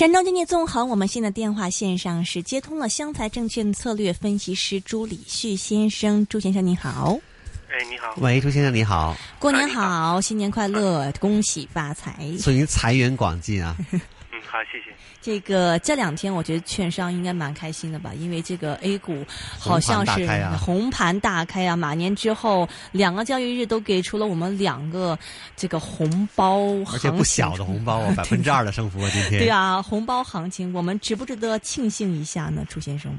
山东经济纵横，我们现在电话线上是接通了湘财证券策略分析师朱礼旭先生，朱先生您好。哎，你好，喂，朱先生你好，过年好，新年快乐，恭喜发财，祝您财源广进啊！嗯，好，谢谢。这个这两天我觉得券商应该蛮开心的吧，因为这个 A 股好像是红盘大开啊，马年之后两个交易日都给出了我们两个这个红包，而且不小的红包啊，百分之二的升幅啊，今天。对啊，红包行情，我们值不值得庆幸一下呢，朱先生？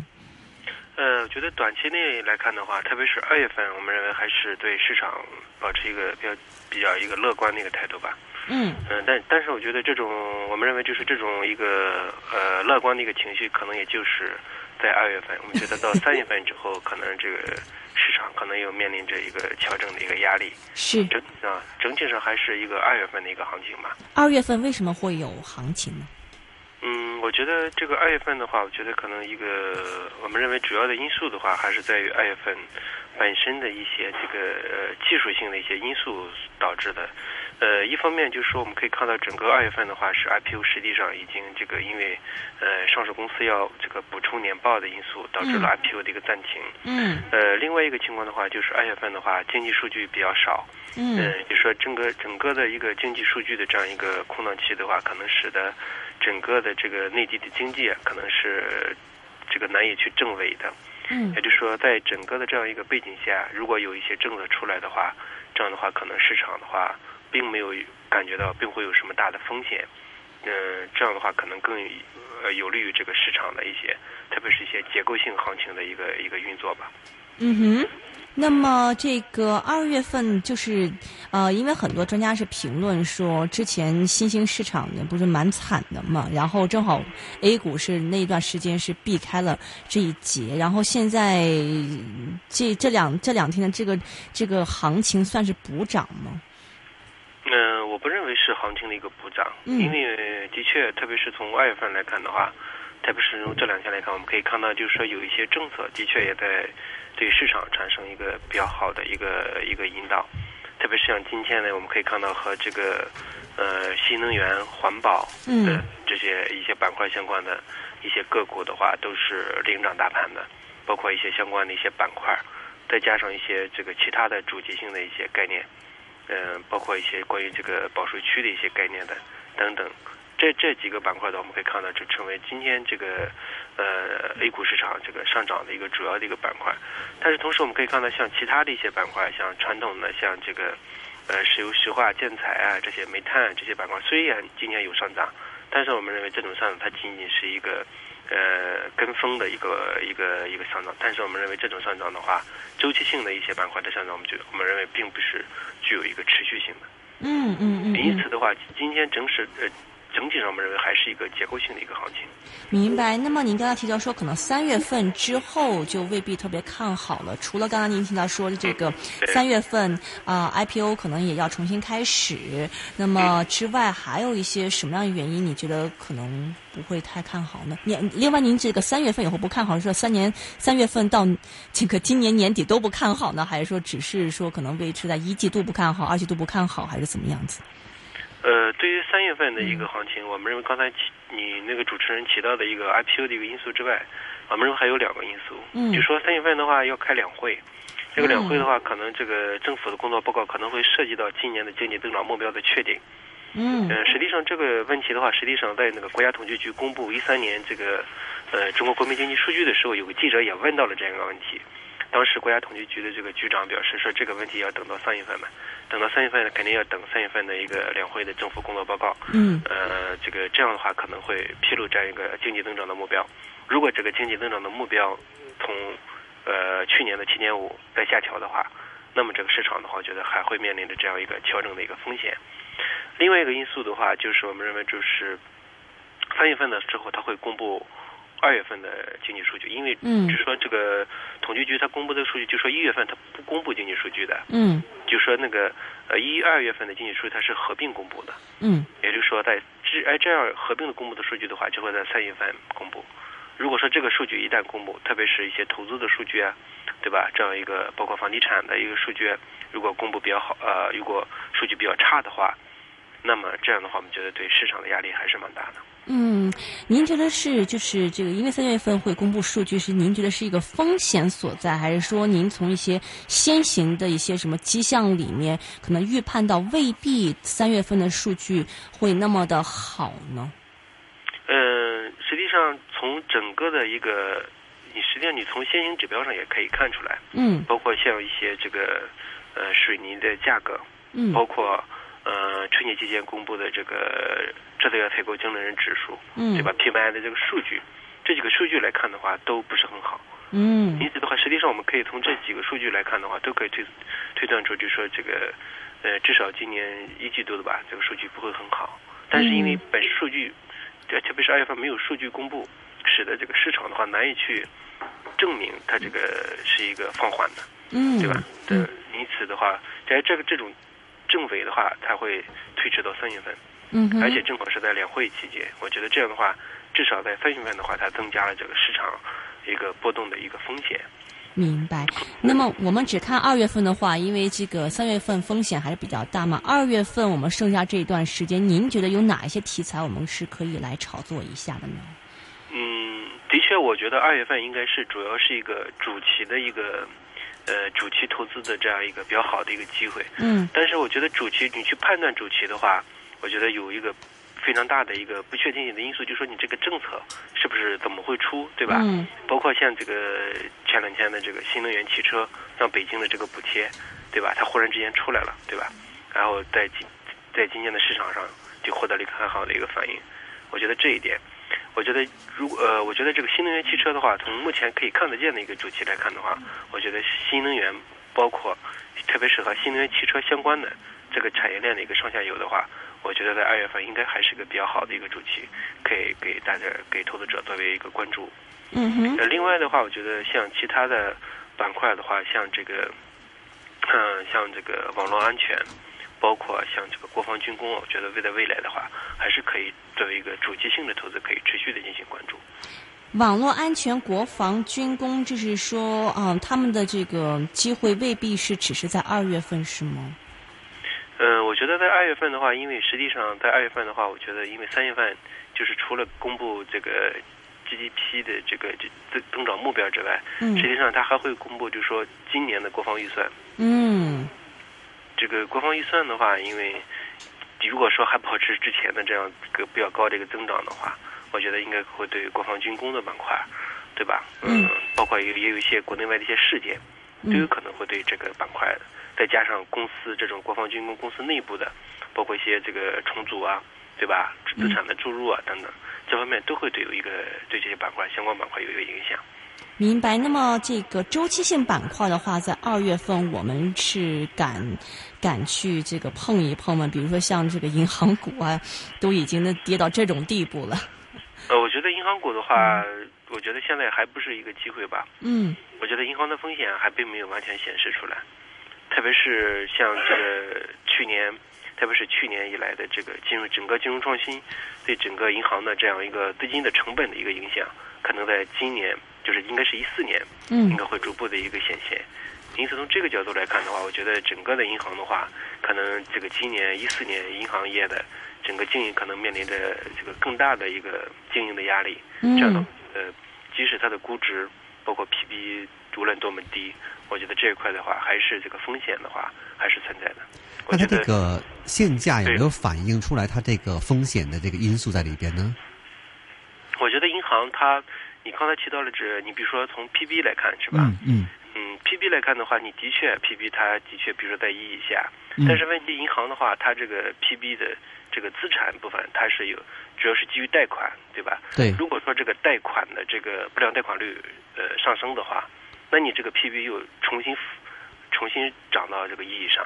呃，我觉得短期内来看的话，特别是二月份，我们认为还是对市场保持一个比较比较一个乐观的一个态度吧。嗯。嗯，但但是我觉得这种，我们认为就是这种一个呃乐观的一个情绪，可能也就是在二月份。我们觉得到 三月份之后，可能这个市场可能又面临着一个调整的一个压力。是。整啊，整体上还是一个二月份的一个行情吧。二月份为什么会有行情呢？嗯，我觉得这个二月份的话，我觉得可能一个我们认为主要的因素的话，还是在于二月份本身的一些这个呃技术性的一些因素导致的。呃，一方面就是说，我们可以看到整个二月份的话，是 IPO 实际上已经这个因为呃上市公司要这个补充年报的因素，导致了 IPO 的一个暂停。嗯。呃，另外一个情况的话，就是二月份的话，经济数据比较少。嗯。就说整个整个的一个经济数据的这样一个空档期的话，可能使得。整个的这个内地的经济啊，可能是这个难以去证伪的。嗯，也就是说，在整个的这样一个背景下，如果有一些政策出来的话，这样的话，可能市场的话，并没有感觉到并会有什么大的风险。嗯，这样的话，可能更呃有利于这个市场的一些，特别是一些结构性行情的一个一个运作吧。嗯哼。那么这个二月份就是，呃，因为很多专家是评论说，之前新兴市场呢不是蛮惨的嘛，然后正好 A 股是那一段时间是避开了这一劫，然后现在这这两这两天的这个这个行情算是补涨吗？是行情的一个补涨，因为的确，特别是从二月份来看的话，特别是从这两天来看，我们可以看到，就是说有一些政策的确也在。对市场产生一个比较好的一个一个引导，特别是像今天呢，我们可以看到和这个呃新能源、环保的这些一些板块相关的一些个股的话，都是领涨大盘的，包括一些相关的一些板块，再加上一些这个其他的主题性的一些概念，嗯，包括一些关于这个保税区的一些概念的等等。这这几个板块的，我们可以看到，就成为今天这个呃 A 股市场这个上涨的一个主要的一个板块。但是同时，我们可以看到，像其他的一些板块，像传统的像这个呃石油石化、建材啊这些煤炭这些板块，虽然今天有上涨，但是我们认为这种上涨它仅仅是一个呃跟风的一个一个一个上涨。但是我们认为这种上涨的话，周期性的一些板块的上涨，我们觉得我们认为并不是具有一个持续性的。嗯嗯嗯。因此的话，今天正是呃。整体上，我们认为还是一个结构性的一个行情。明白。那么您刚才提到说，可能三月份之后就未必特别看好了。除了刚刚您提到说的这个三月份啊，IPO 可能也要重新开始。那么之外，还有一些什么样的原因，你觉得可能不会太看好呢？您另外，您这个三月份以后不看好，是说三年三月份到这个今年年底都不看好呢，还是说只是说可能维持在一季度不看好，二季度不看好，还是怎么样子？呃，对于三月份的一个行情，我们认为刚才你那个主持人提到的一个 IPO 的一个因素之外，我们认为还有两个因素。嗯。就说三月份的话要开两会，这个两会的话，可能这个政府的工作报告可能会涉及到今年的经济增长目标的确定。嗯。呃，实际上这个问题的话，实际上在那个国家统计局公布一三年这个呃中国国民经济数据的时候，有个记者也问到了这样一个问题。当时国家统计局的这个局长表示说，这个问题要等到三月份嘛。等到三月份，肯定要等三月份的一个两会的政府工作报告。嗯。呃，这个这样的话可能会披露这样一个经济增长的目标。如果这个经济增长的目标从呃去年的七点五再下调的话，那么这个市场的话，我觉得还会面临着这样一个调整的一个风险。另外一个因素的话，就是我们认为就是三月份的时候，它会公布。二月份的经济数据，因为就是说这个统计局它公布的数据，就说一月份它不公布经济数据的，嗯，就说那个呃一二月份的经济数据它是合并公布的，嗯，也就是说在这哎这样合并的公布的数据的话，就会在三月份公布。如果说这个数据一旦公布，特别是一些投资的数据啊，对吧？这样一个包括房地产的一个数据，如果公布比较好，呃，如果数据比较差的话，那么这样的话，我们觉得对市场的压力还是蛮大的。嗯，您觉得是就是这个，因为三月份会公布数据，是您觉得是一个风险所在，还是说您从一些先行的一些什么迹象里面，可能预判到未必三月份的数据会那么的好呢？嗯，实际上从整个的一个，你实际上你从先行指标上也可以看出来，嗯，包括像一些这个呃水泥的价格，嗯，包括。呃，春节期间公布的这个制造业采购经理人指数，嗯，对吧？PMI 的这个数据，这几个数据来看的话，都不是很好。嗯，因此的话，实际上我们可以从这几个数据来看的话，都可以推推断出，就是说这个呃，至少今年一季度的吧，这个数据不会很好。但是因为本数据，特别是二月份没有数据公布，使得这个市场的话难以去证明它这个是一个放缓的，嗯，对吧？嗯，因此的话，在这个这种。政委的话，他会推迟到三月份，嗯，而且正好是在两会期间，我觉得这样的话，至少在三月份的话，它增加了这个市场一个波动的一个风险。明白。那么我们只看二月份的话，因为这个三月份风险还是比较大嘛。二月份我们剩下这一段时间，您觉得有哪一些题材我们是可以来炒作一下的呢？嗯，的确，我觉得二月份应该是主要是一个主题的一个。呃，主题投资的这样一个比较好的一个机会，嗯，但是我觉得主题你去判断主题的话，我觉得有一个非常大的一个不确定性的因素，就是说你这个政策是不是怎么会出，对吧？嗯，包括像这个前两天的这个新能源汽车，像北京的这个补贴，对吧？它忽然之间出来了，对吧？然后在今在今年的市场上就获得了一个很好的一个反应，我觉得这一点。我觉得，如果呃，我觉得这个新能源汽车的话，从目前可以看得见的一个主题来看的话，我觉得新能源包括，特别是和新能源汽车相关的这个产业链的一个上下游的话，我觉得在二月份应该还是一个比较好的一个主题，可以给大家给投资者作为一个关注。嗯哼。呃，另外的话，我觉得像其他的板块的话，像这个，嗯，像这个网络安全。包括像这个国防军工，我觉得未来未来的话，还是可以作为一个主题性的投资，可以持续的进行关注。网络安全、国防军工，就是说，嗯，他们的这个机会未必是只是在二月份，是吗？嗯，我觉得在二月份的话，因为实际上在二月份的话，我觉得因为三月份就是除了公布这个 GDP 的这个增增长目标之外，嗯，实际上它还会公布，就是说今年的国防预算。嗯。这个国防预算的话，因为如果说还保持之前的这样一个比较高的一个增长的话，我觉得应该会对国防军工的板块，对吧？嗯。包括也也有一些国内外的一些事件，都有可能会对这个板块，再加上公司这种国防军工公司内部的，包括一些这个重组啊，对吧？资产的注入啊等等，这方面都会对有一个对这些板块相关板块有一个影响。明白。那么这个周期性板块的话，在二月份我们是敢敢去这个碰一碰吗？比如说像这个银行股啊，都已经跌到这种地步了。呃，我觉得银行股的话，我觉得现在还不是一个机会吧。嗯。我觉得银行的风险还并没有完全显示出来，特别是像这个去年，特别是去年以来的这个金融整个金融创新对整个银行的这样一个资金的成本的一个影响，可能在今年。就是应该是一四年，嗯，应该会逐步的一个显现。因此从这个角度来看的话，我觉得整个的银行的话，可能这个今年一四年银行业的整个经营可能面临着这个更大的一个经营的压力。嗯，这样的呃，即使它的估值包括 PB 无论多么低，我觉得这一块的话，还是这个风险的话还是存在的。那它这个现价有没有反映出来它这个风险的这个因素在里边呢？我觉得银行它。你刚才提到了，指你比如说从 PB 来看是吧？嗯嗯。嗯，PB 来看的话，你的确 PB 它的确，比如说在一以下，但是问题银行的话，它这个 PB 的这个资产部分，它是有主要是基于贷款，对吧？对。如果说这个贷款的这个不良贷款率呃上升的话，那你这个 PB 又重新重新涨到这个一以上，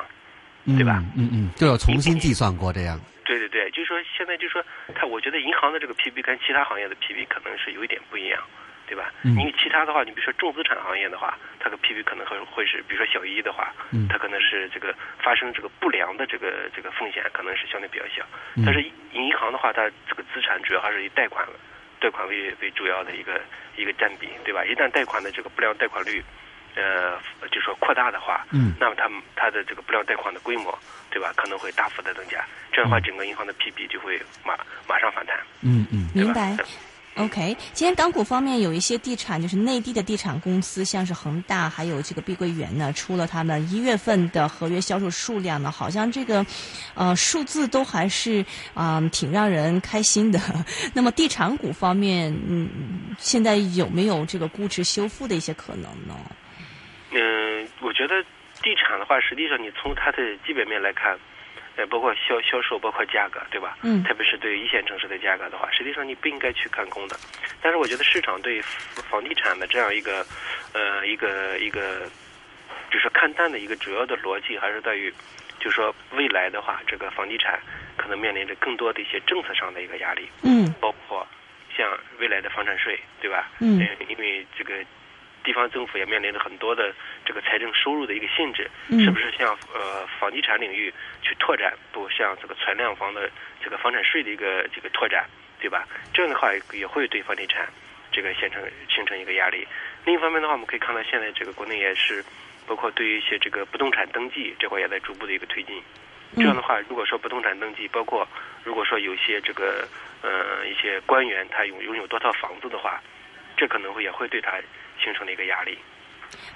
对吧？嗯嗯，就要重新计算过这样。对对对，就是说现在就是说，它我觉得银行的这个 PB 跟其他行业的 PB 可能是有一点不一样，对吧？嗯。因为其他的话，你比如说重资产行业的话，它的 PB 可能会会是，比如说小一的话，嗯，它可能是这个发生这个不良的这个这个风险可能是相对比较小。嗯。但是银行的话，它这个资产主要还是以贷款贷款为为主要的一个一个占比，对吧？一旦贷款的这个不良贷款率呃，就说扩大的话，嗯，那么它它的这个不良贷款的规模，对吧？可能会大幅的增加，这样的话，整个银行的 PB 就会马马上反弹。嗯嗯，明白。OK，今天港股方面有一些地产，就是内地的地产公司，像是恒大，还有这个碧桂园呢，出了他们一月份的合约销售数量呢，好像这个，呃，数字都还是啊挺让人开心的。那么地产股方面，嗯，现在有没有这个估值修复的一些可能呢？嗯，我觉得地产的话，实际上你从它的基本面来看。呃，包括销销售，包括价格，对吧？嗯。特别是对一线城市的价格的话，实际上你不应该去看空的。但是我觉得市场对房地产的这样一个，呃，一个一个，就是看淡的一个主要的逻辑，还是在于，就是说未来的话，这个房地产可能面临着更多的一些政策上的一个压力。嗯。包括像未来的房产税，对吧？嗯。因为这个。地方政府也面临着很多的这个财政收入的一个限制，嗯、是不是像呃房地产领域去拓展，不像这个存量房的这个房产税的一个这个拓展，对吧？这样的话也会对房地产这个形成形成一个压力。另一方面的话，我们可以看到现在这个国内也是，包括对于一些这个不动产登记这块也在逐步的一个推进。这样的话，如果说不动产登记，包括如果说有些这个呃一些官员他拥拥有多套房子的话，这可能会也会对他。形成了一个压力，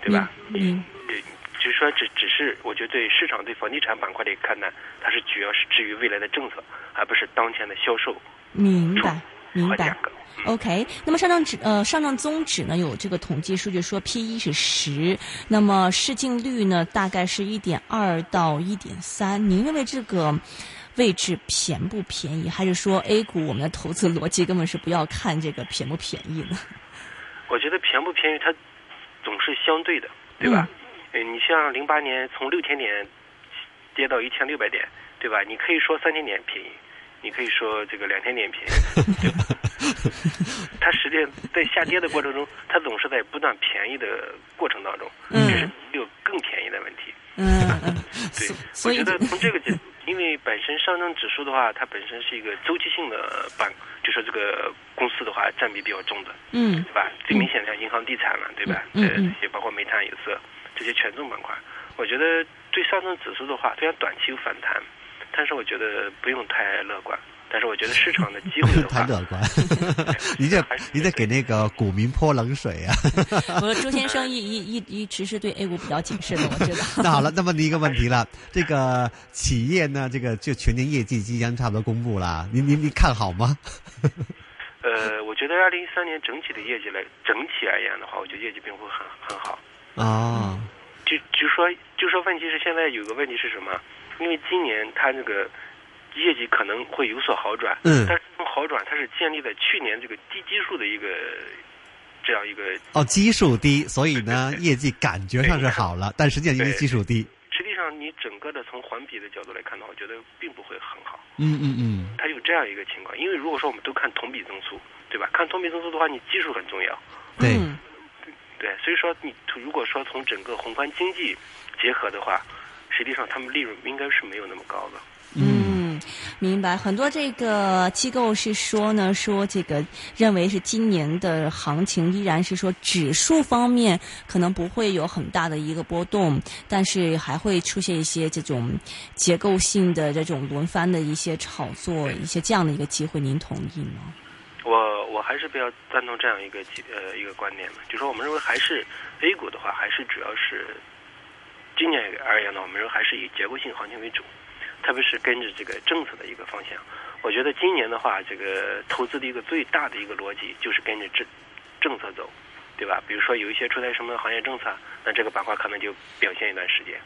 对吧？嗯，对，就是说，只只是我觉得对市场对房地产板块的看呢，它是主要是至于未来的政策，而不是当前的销售。明白，明白。嗯、OK，那么上证指呃上证综指呢有这个统计数据说 P E 是十，那么市净率呢大概是一点二到一点三。您认为这个位置便不便宜？还是说 A 股我们的投资逻辑根本是不要看这个便不便宜呢？我觉得便不便宜，它总是相对的，对吧？嗯，你像零八年从六千点跌到一千六百点，对吧？你可以说三千点便宜，你可以说这个两千点便宜，对吧？它实际在下跌的过程中，它总是在不断便宜的过程当中，嗯，有更便宜的问题，嗯嗯，对，我觉得从这个角，因为本身上证指数的话，它本身是一个周期性的板。就说这个公司的话，占比比较重的，嗯，对吧？最明显的像银行、地产了，对吧？嗯嗯，这些包括煤炭、有色这些权重板块，我觉得对上证指数的话，虽然短期有反弹，但是我觉得不用太乐观。但是我觉得市场的机会的话，太乐观，你这你在给那个股民泼冷水啊！我说朱先生一一一一直是对 A 股比较谨慎的，我知道。那好了，那么一个问题了，这个企业呢，这个就全年业绩即将差不多公布了，您您您看好吗？呃，我觉得二零一三年整体的业绩来整体而言的话，我觉得业绩并不会很很好。啊，就就说就说问题是现在有个问题是什么？因为今年它这个。业绩可能会有所好转，嗯，但是这种好转它是建立在去年这个低基数的一个这样一个哦基数低，所以呢业绩感觉上是好了，但实际上因为基数低。实际上你整个的从环比的角度来看的话，我觉得并不会很好。嗯嗯嗯，它有这样一个情况，因为如果说我们都看同比增速，对吧？看同比增速的话，你基数很重要。对，对，所以说你如果说从整个宏观经济结合的话，实际上他们利润应该是没有那么高的。嗯，明白。很多这个机构是说呢，说这个认为是今年的行情依然是说指数方面可能不会有很大的一个波动，但是还会出现一些这种结构性的这种轮番的一些炒作，一些这样的一个机会，您同意吗？我我还是比较赞同这样一个呃一个观点的，就说我们认为还是 A 股的话，还是主要是今年而言呢，我们认为还是以结构性行情为主。特别是跟着这个政策的一个方向，我觉得今年的话，这个投资的一个最大的一个逻辑就是跟着政政策走，对吧？比如说有一些出台什么行业政策，那这个板块可能就表现一段时间，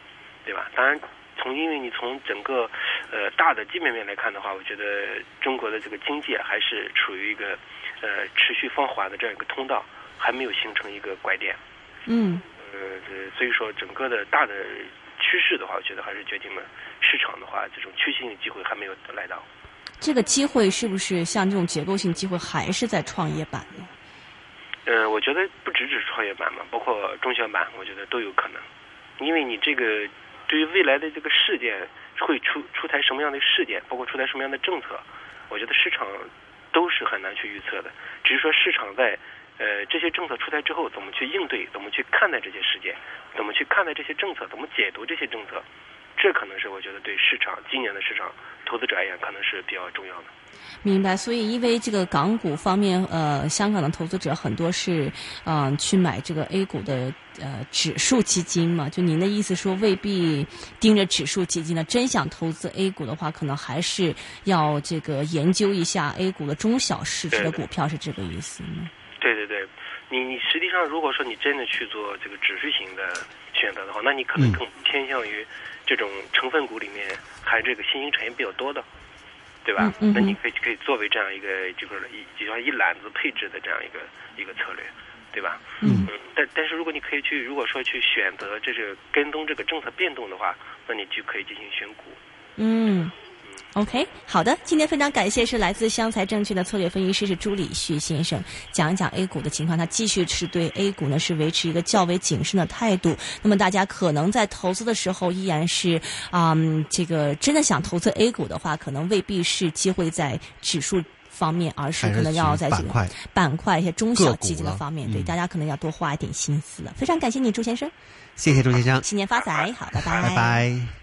对吧？当然，从因为你从整个呃大的基本面来看的话，我觉得中国的这个经济还是处于一个呃持续放缓的这样一个通道，还没有形成一个拐点。嗯。呃，所以说整个的大的。趋势的话，我觉得还是决定了市场的话，这种趋势性的机会还没有来到。这个机会是不是像这种结构性机会，还是在创业板呢？呃，我觉得不只只是创业板嘛，包括中小板，我觉得都有可能。因为你这个对于未来的这个事件会出出台什么样的事件，包括出台什么样的政策，我觉得市场都是很难去预测的。只是说市场在呃，这些政策出台之后，怎么去应对，怎么去看待这些事件，怎么去看待这些政策，怎么解读这些政策，这可能是我觉得对市场今年的市场投资者而言，可能是比较重要的。明白，所以因为这个港股方面，呃，香港的投资者很多是，嗯，去买这个 A 股的呃指数基金嘛。就您的意思说，未必盯着指数基金呢？真想投资 A 股的话，可能还是要这个研究一下 A 股的中小市值的股票，是这个意思吗？对对对对对，你你实际上如果说你真的去做这个指数型的选择的话，那你可能更偏向于这种成分股里面还这个新兴产业比较多的。对吧？那你可以可以作为这样一个就是一就像一揽子配置的这样一个一个策略，对吧？嗯嗯。但但是如果你可以去如果说去选择这是跟踪这个政策变动的话，那你就可以进行选股。嗯。OK，好的，今天非常感谢是来自湘财证券的策略分析师是朱礼旭先生讲一讲 A 股的情况，他继续是对 A 股呢是维持一个较为谨慎的态度。那么大家可能在投资的时候依然是啊，这个真的想投资 A 股的话，可能未必是机会在指数方面，而是可能要在这个板块一些中小基金的方面，对大家可能要多花一点心思了。非常感谢你，朱先生，谢谢朱先生，新年发财，好，拜拜，拜拜。